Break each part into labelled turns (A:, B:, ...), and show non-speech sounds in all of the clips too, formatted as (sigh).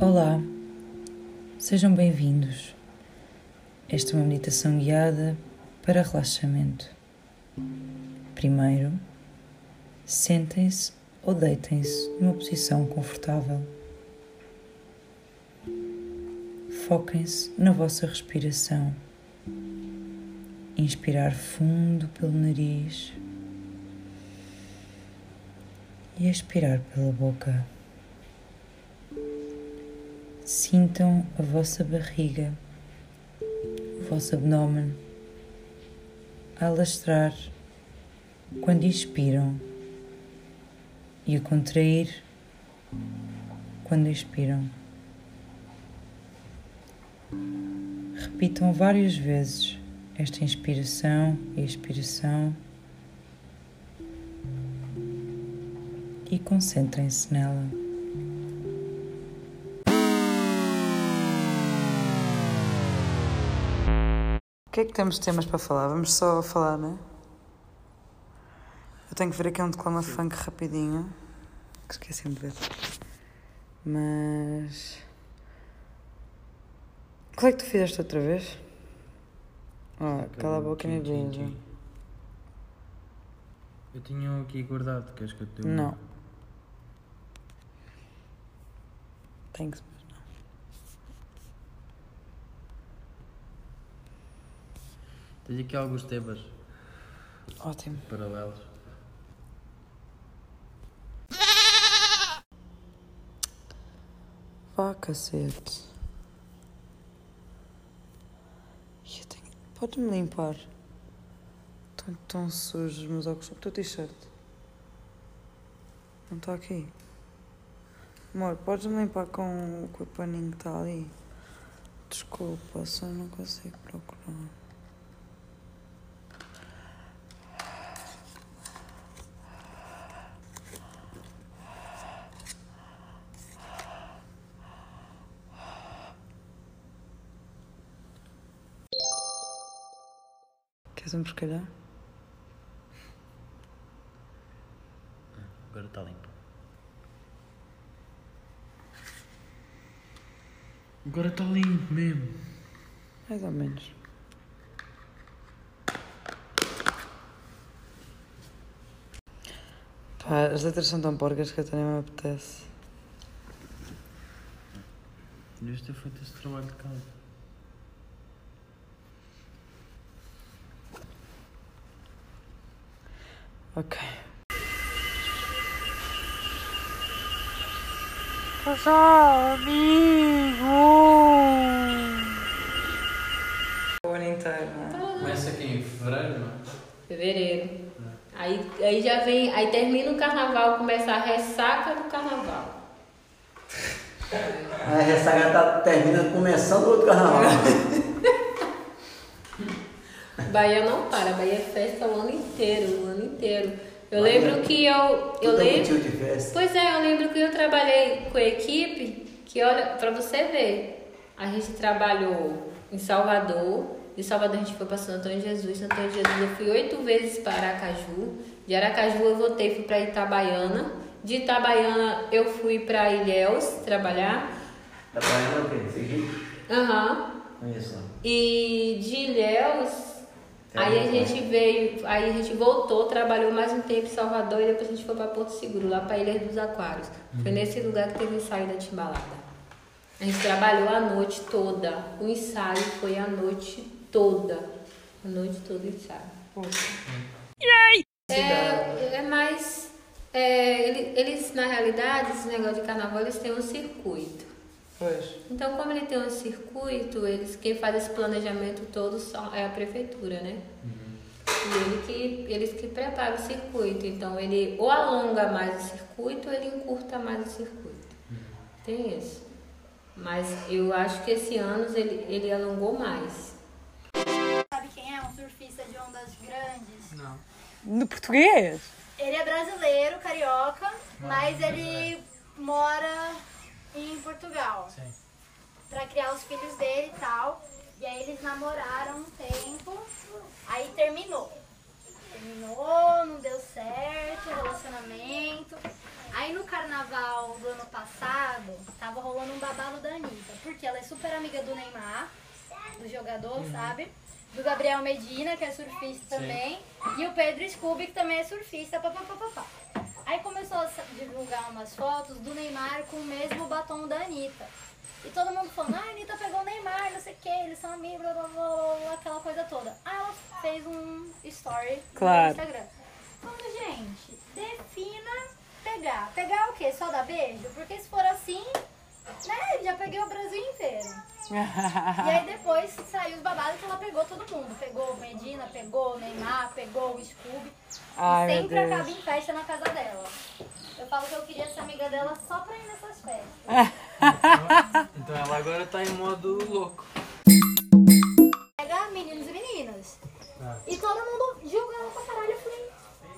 A: Olá, sejam bem-vindos. Esta é uma meditação guiada para relaxamento. Primeiro, sentem-se ou deitem-se numa posição confortável. Foquem-se na vossa respiração. Inspirar fundo pelo nariz e expirar pela boca. Sintam a vossa barriga, o vosso abdômen a alastrar quando inspiram e a contrair quando expiram. Repitam várias vezes esta inspiração e expiração e concentrem-se nela. O que é que temos de temas para falar? Vamos só falar, não é? Eu tenho que ver aqui um declama funk rapidinho. Que esqueci-me de ver. Mas. Qual é que tu fizeste outra vez? Ah, cala a boca e me.
B: Eu tinha aqui guardado, queres que eu te?
A: Não. Thanks, mas não.
B: Tenho aqui alguns temas
A: Ótimo.
B: paralelos.
A: Vá, cacete. Tenho... Pode-me limpar. Estão tão sujos os meus óculos. O teu t-shirt. Não está aqui. Amor, podes-me limpar com, com o paninho que está ali? Desculpa, só não consigo procurar. Queres um pescalhar?
B: Agora está limpo. Agora está limpo mesmo.
A: Mais ou menos. Pá, as letras são tão porcas que até nem me apetece.
B: Devias ter feito esse trabalho de casa.
A: Ok. Casal, amigo! O ano inteiro, não é?
B: Começa aqui em fevereiro, não?
C: Fevereiro. Aí, aí já vem, aí termina o carnaval, começa a ressaca do carnaval.
D: A ressaca tá terminando, começando outro carnaval. (laughs)
C: Bahia não para, Bahia é festa o ano inteiro, o ano inteiro. Eu
D: Bahia-
C: lembro que eu, eu
D: Tudo é
C: lembro,
D: de festa.
C: pois é, eu lembro que eu trabalhei com a equipe, que olha, pra você ver, a gente trabalhou em Salvador, de Salvador a gente foi para Santo Antônio de Jesus, Santo Antônio de Jesus eu fui oito vezes para Aracaju, de Aracaju eu voltei, fui para Itabaiana, de Itabaiana eu fui para Ilhéus trabalhar,
D: Trabalhando o quê?
C: Aham,
D: Conheço lá.
C: E de Ilhéus, aí a gente veio, aí a gente voltou, trabalhou mais um tempo em Salvador e depois a gente foi para Porto Seguro, lá para Ilha dos Aquários. Foi nesse lugar que teve o ensaio da timbalada. A gente trabalhou a noite toda. O ensaio foi a noite toda. A noite toda o ensaio. É, é mais. é, ele- eles, na realidade, esse negócio de carnaval, eles têm um circuito.
A: Pois.
C: Então, como ele tem um circuito, eles, quem faz esse planejamento todo são, é a prefeitura, né? E ele que, eles que preparam o circuito. Então, ele ou alonga mais o circuito ou ele encurta mais o circuito. Tem isso. Mas eu acho que esse ano ele, ele alongou mais.
E: Sabe quem é? Um surfista de ondas grandes.
B: Não.
A: No português?
E: Ele é brasileiro, carioca, mas ele mora em Portugal.
B: Sim.
E: Pra criar os filhos dele e tal. E aí eles namoraram um tempo, aí terminou. Terminou, não deu certo o relacionamento. Aí no carnaval do ano passado, tava rolando um babado da Anitta. Porque ela é super amiga do Neymar, do jogador, sabe? Do Gabriel Medina, que é surfista também. E o Pedro Scooby, que também é surfista. Pá, pá, pá, pá, pá. Aí começou a divulgar umas fotos do Neymar com o mesmo batom da Anitta. E todo mundo falando, ah, a Anitta pegou o Neymar, não sei o que, eles são amigos, blá, blá, blá, aquela coisa toda. Aí ela fez um story
A: Claro.
E: no Instagram. Falando, gente, defina pegar. Pegar o quê? Só dar beijo? Porque se for assim, né, já peguei o Brasil inteiro. (laughs) E aí depois saiu os babados que ela pegou todo mundo. Pegou o Medina, pegou o Neymar, pegou o Scooby.
A: Ai,
E: e
A: meu
E: sempre
A: Deus.
E: acaba em festa na casa dela. Eu falo que eu queria ser amiga dela só pra ir nessas festas. (laughs)
B: Então ela agora tá em modo louco.
E: Pega meninos e meninas. E todo mundo julgando pra caralho. Eu falei,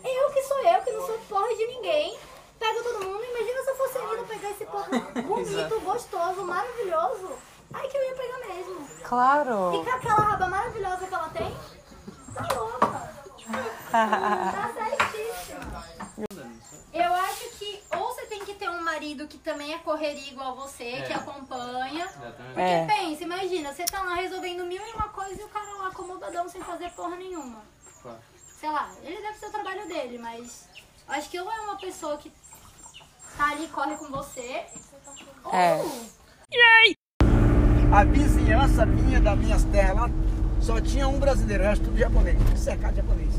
E: eu que sou eu, que não sou porra de ninguém. Pega todo mundo. Imagina se eu fosse ainda pegar esse porra bonito, gostoso, maravilhoso. Ai que eu ia pegar mesmo. E
A: Claro.
E: com aquela raba maravilhosa que ela tem, tá louca. (laughs) Tá certíssima. Eu acho que ou você tem que ter um marido que também é correria igual você, que acompanha. Porque
A: É.
E: pensa, imagina, você tá lá resolvendo mil e uma coisa e o cara lá acomodadão sem fazer porra nenhuma. Sei lá, ele deve ser o trabalho dele, mas acho que ou é uma pessoa que tá ali corre com você,
A: É.
F: A vizinhança minha, das minhas terras lá, só tinha um brasileiro, resto tudo japonês, tudo cercado de japonês.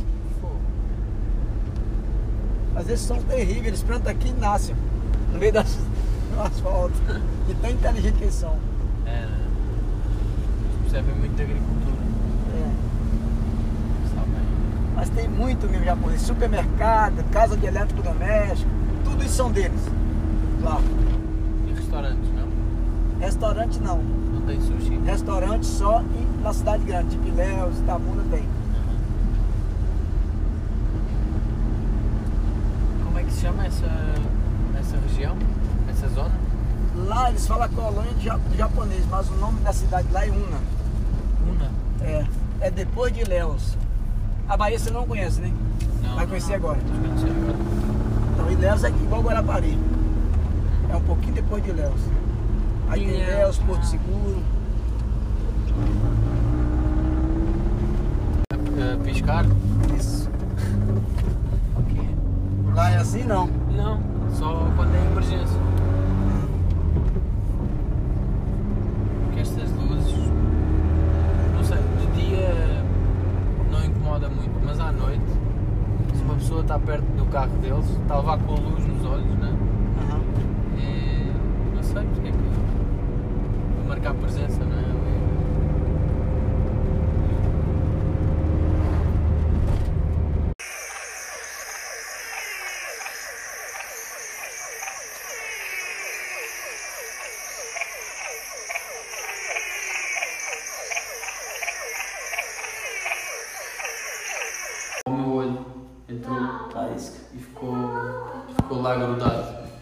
F: Mas eles são terríveis, eles plantam aqui e nascem no meio das, do asfalto. E tão inteligentes que eles são.
B: É, né? Percebem muito agricultura.
F: É. Mas tem muito mesmo japonês, supermercado, casa de eletrodoméstico, são deles. Lá.
B: E restaurantes, não?
F: Restaurante não.
B: Não tem sushi?
F: Restaurante só em- na cidade grande, tipo Ilhéus, Itabuna tem.
B: Como é que se chama essa, essa região? Essa zona?
F: Lá eles falam colônia de ja- de japonês, mas o nome da cidade lá é Una.
B: Una?
F: É, é depois de Ilhéus. A Bahia você não conhece, né?
B: Não.
F: Vai conhecer agora.
B: Desconheci agora.
F: Então Ilhéus é igual Guarapari. É um pouquinho depois de Ilhéus. Aí tem Ilhéus, Porto Seguro.
B: Eh, piscar?
F: Isso. (laughs)
B: Ok.
F: Lá é assim não.
B: Não, só quando é emergência. Porque estas luzes, não sei, de dia não incomoda muito, mas à noite, se uma pessoa está perto do carro deles, está a levar com a luz nos olhos, né?
F: Aham.
B: E não sei porque é que. marcar presença, não é? O meu olho entrou
D: Faísca.
B: e ficou, ficou lá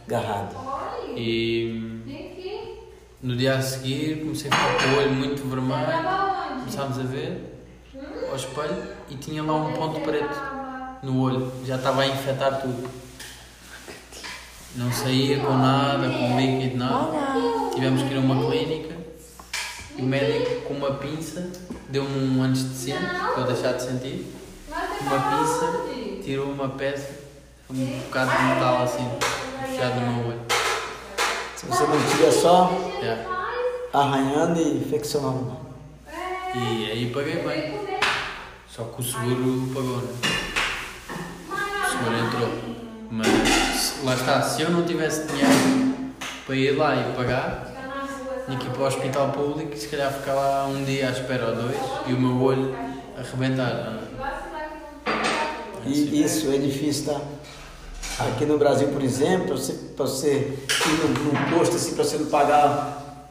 B: grudado.
D: Garrado.
B: E no dia a seguir comecei a ficar com o olho muito vermelho. Começámos a ver ao espelho e tinha lá um ponto preto no olho. Já estava a infectar tudo. Não saía com nada, com líquido, nada. Tivemos que ir a uma clínica o médico com uma pinça deu-me um anestesiante para eu deixar de sentir. Uma pinça tirou uma peça, um bocado de metal assim, enfiado no meu olho.
F: Se você não tira só
B: Yeah.
F: arranhando e infeccionando.
B: E aí paguei bem. Só que o seguro pagou, né? O seguro entrou. Mas lá está, se eu não tivesse dinheiro para ir lá e pagar, tinha que ir para o hospital público e se calhar ficar lá um dia à espera ou dois e o meu olho arrebentar. é?
F: E isso é difícil, tá? Aqui no Brasil, por exemplo, pra você, pra você ir num, posto assim, pra você não pagar,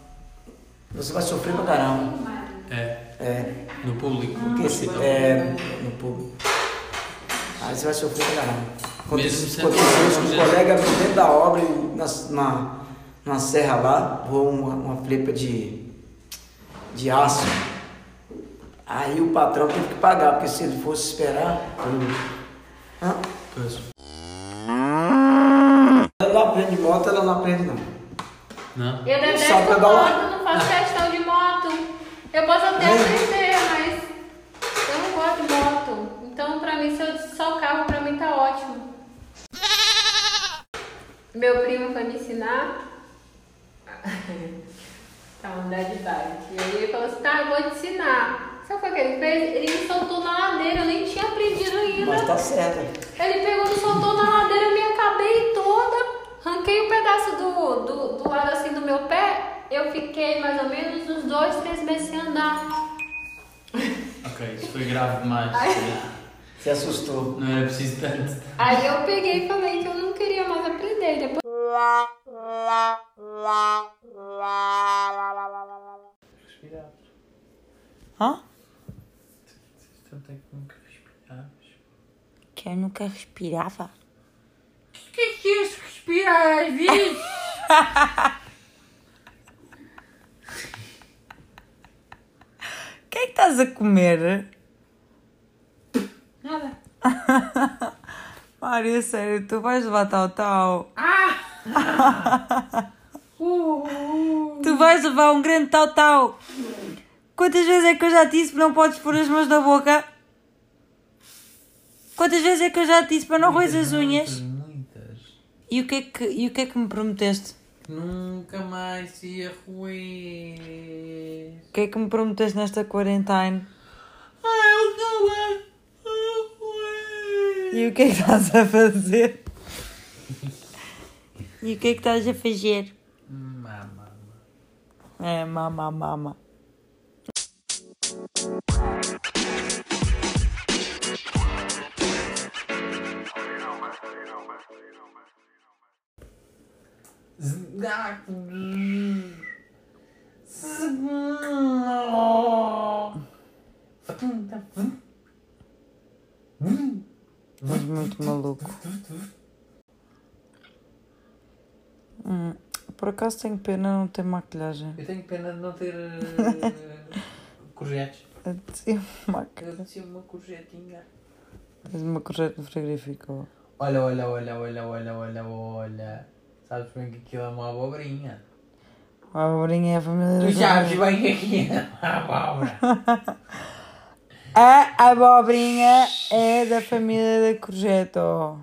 F: você vai sofrer pra caramba.
B: É,
F: É,
B: no público.
F: porque se,
B: hospital.
F: é no público. Aí você vai sofrer pra caramba. Aconteceu isso com um colega dentro da obra, na, na, na serra lá, voou uma, uma flepa de, de aço. Aí o patrão teve que pagar, porque se ele fosse esperar. Hã?
B: Pois.
F: Lá frente de moto, aprende, não.
B: Não?
C: Eu detesto
F: Só
C: moto, não faço questão de moto. Eu posso até
F: É.
C: aprender, mas eu não gosto de moto. Então, pra mim, se eu só o carro, pra mim tá ótimo. Meu primo foi me ensinar (laughs) a andar de bike. E aí ele falou assim, tá, eu vou te ensinar. Sabe o que ele fez? Ele me soltou na ladeira, eu nem tinha aprendido ainda.
F: Mas tá certo.
C: Ele pegou, me soltou na ladeira, eu me acabei toda. Arranquei um pedaço do, do, do lado assim do meu pé. Eu fiquei mais ou menos uns dois, três meses sem andar.
B: Ok, isso foi grave demais.
F: Se assustou.
B: Não era preciso tanto.
C: Aí eu peguei e falei que eu não queria mais aprender. Depois
B: Respirar.
A: Hã?
B: Tem que nunca respirar.
A: Que eu nunca respirava.
C: esqueci de respirar às vezes.
A: O que é que estás a comer?
C: Nada. (laughs)
A: Mário, sério, tu vais levar tal tal. (laughs) tu vais levar um grande tal tal. Quantas vezes é que eu já te disse que não podes pôr as mãos na boca? Quantas vezes é que eu já te disse para não roer as unhas? E o que é que, e o que, é que me prometeste?
B: Nunca mais se ia roer.
A: O que é que me prometeste nesta quarentena?
B: Ah, eu não é.
A: E o que é que estás a fazer? E o que é que estás a fazer?
B: Mama.
A: É, mama, mama. Mas muito maluco. Hum, por acaso tenho pena não ter maquilhagem.
B: Eu tenho pena de não ter (laughs) uh, courgettes.
A: Eu maquilhagem.
B: tinha uma courgetinha.
A: Tens uma correta no frigorífico.
B: Olha, olha, olha, olha, olha, olha, olha. Sabes bem que aquilo é uma abobrinha.
A: A abobrinha é a família
B: Tu sabes bem que aquilo é uma abóbora. (laughs)
A: A abobrinha é da família da courgette. oh.